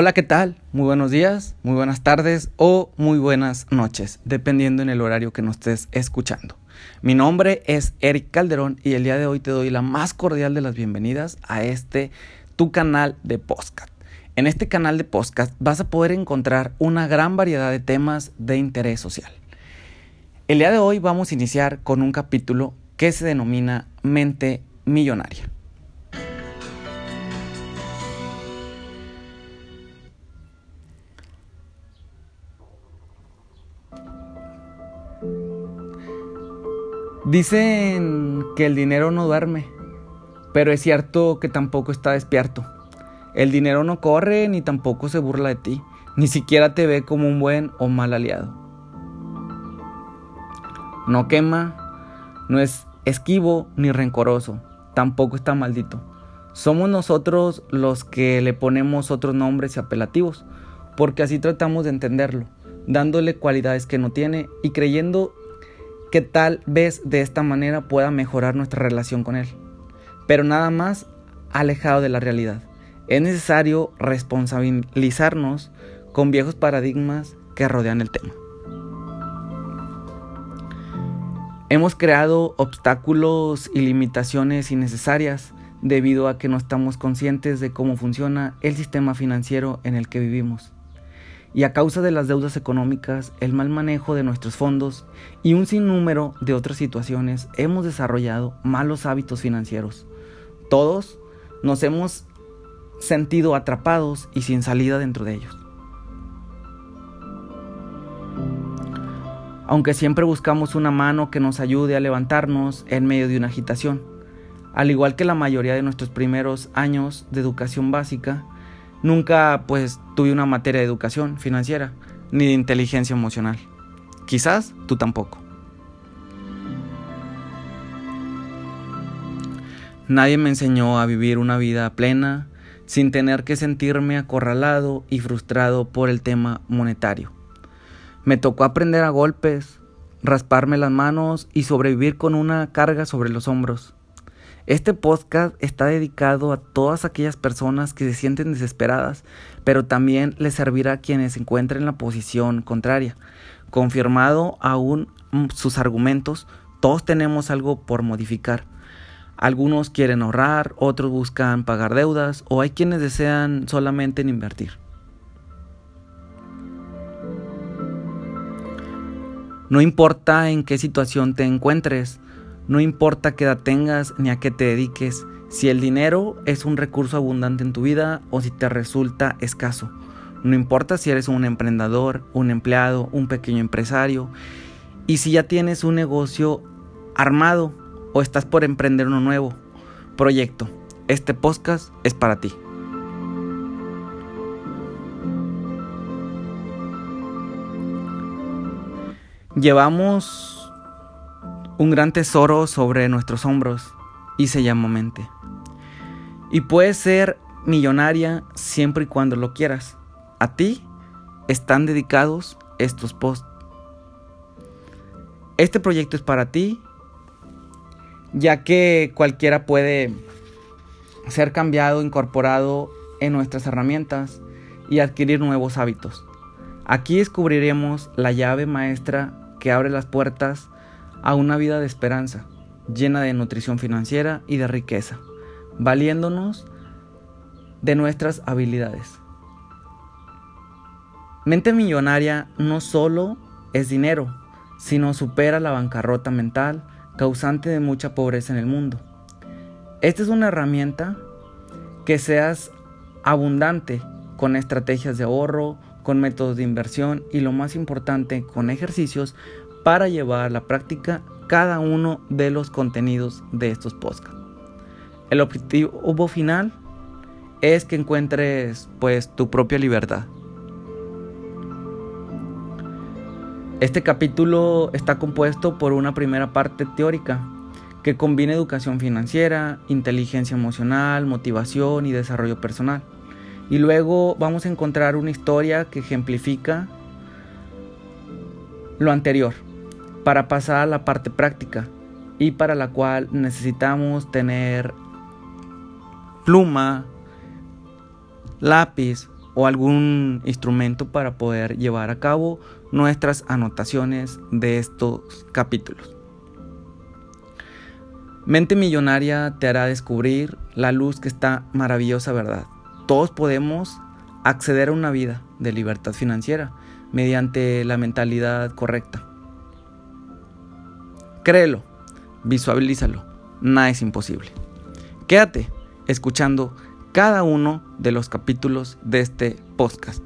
Hola, ¿qué tal? Muy buenos días, muy buenas tardes o muy buenas noches, dependiendo en el horario que nos estés escuchando. Mi nombre es Eric Calderón y el día de hoy te doy la más cordial de las bienvenidas a este tu canal de podcast. En este canal de podcast vas a poder encontrar una gran variedad de temas de interés social. El día de hoy vamos a iniciar con un capítulo que se denomina Mente Millonaria. Dicen que el dinero no duerme, pero es cierto que tampoco está despierto. El dinero no corre ni tampoco se burla de ti, ni siquiera te ve como un buen o mal aliado. No quema, no es esquivo ni rencoroso, tampoco está maldito. Somos nosotros los que le ponemos otros nombres y apelativos, porque así tratamos de entenderlo, dándole cualidades que no tiene y creyendo que tal vez de esta manera pueda mejorar nuestra relación con Él, pero nada más alejado de la realidad. Es necesario responsabilizarnos con viejos paradigmas que rodean el tema. Hemos creado obstáculos y limitaciones innecesarias debido a que no estamos conscientes de cómo funciona el sistema financiero en el que vivimos y a causa de las deudas económicas, el mal manejo de nuestros fondos y un sinnúmero de otras situaciones, hemos desarrollado malos hábitos financieros. Todos nos hemos sentido atrapados y sin salida dentro de ellos. Aunque siempre buscamos una mano que nos ayude a levantarnos en medio de una agitación, al igual que la mayoría de nuestros primeros años de educación básica, Nunca pues tuve una materia de educación financiera ni de inteligencia emocional. Quizás tú tampoco. Nadie me enseñó a vivir una vida plena sin tener que sentirme acorralado y frustrado por el tema monetario. Me tocó aprender a golpes, rasparme las manos y sobrevivir con una carga sobre los hombros. Este podcast está dedicado a todas aquellas personas que se sienten desesperadas, pero también les servirá a quienes se encuentren en la posición contraria. Confirmado aún sus argumentos, todos tenemos algo por modificar. Algunos quieren ahorrar, otros buscan pagar deudas o hay quienes desean solamente invertir. No importa en qué situación te encuentres, no importa qué edad tengas ni a qué te dediques, si el dinero es un recurso abundante en tu vida o si te resulta escaso. No importa si eres un emprendedor, un empleado, un pequeño empresario. Y si ya tienes un negocio armado o estás por emprender uno nuevo proyecto, este podcast es para ti. Llevamos un gran tesoro sobre nuestros hombros y se llama mente. Y puedes ser millonaria siempre y cuando lo quieras. A ti están dedicados estos posts. Este proyecto es para ti, ya que cualquiera puede ser cambiado, incorporado en nuestras herramientas y adquirir nuevos hábitos. Aquí descubriremos la llave maestra que abre las puertas a una vida de esperanza, llena de nutrición financiera y de riqueza, valiéndonos de nuestras habilidades. Mente millonaria no solo es dinero, sino supera la bancarrota mental causante de mucha pobreza en el mundo. Esta es una herramienta que seas abundante con estrategias de ahorro, con métodos de inversión y lo más importante, con ejercicios para llevar a la práctica cada uno de los contenidos de estos podcasts. El objetivo final es que encuentres pues tu propia libertad. Este capítulo está compuesto por una primera parte teórica que combina educación financiera, inteligencia emocional, motivación y desarrollo personal. Y luego vamos a encontrar una historia que ejemplifica lo anterior para pasar a la parte práctica y para la cual necesitamos tener pluma, lápiz o algún instrumento para poder llevar a cabo nuestras anotaciones de estos capítulos. Mente Millonaria te hará descubrir la luz que está maravillosa verdad. Todos podemos acceder a una vida de libertad financiera mediante la mentalidad correcta. Créelo, visualízalo, nada es imposible. Quédate escuchando cada uno de los capítulos de este podcast.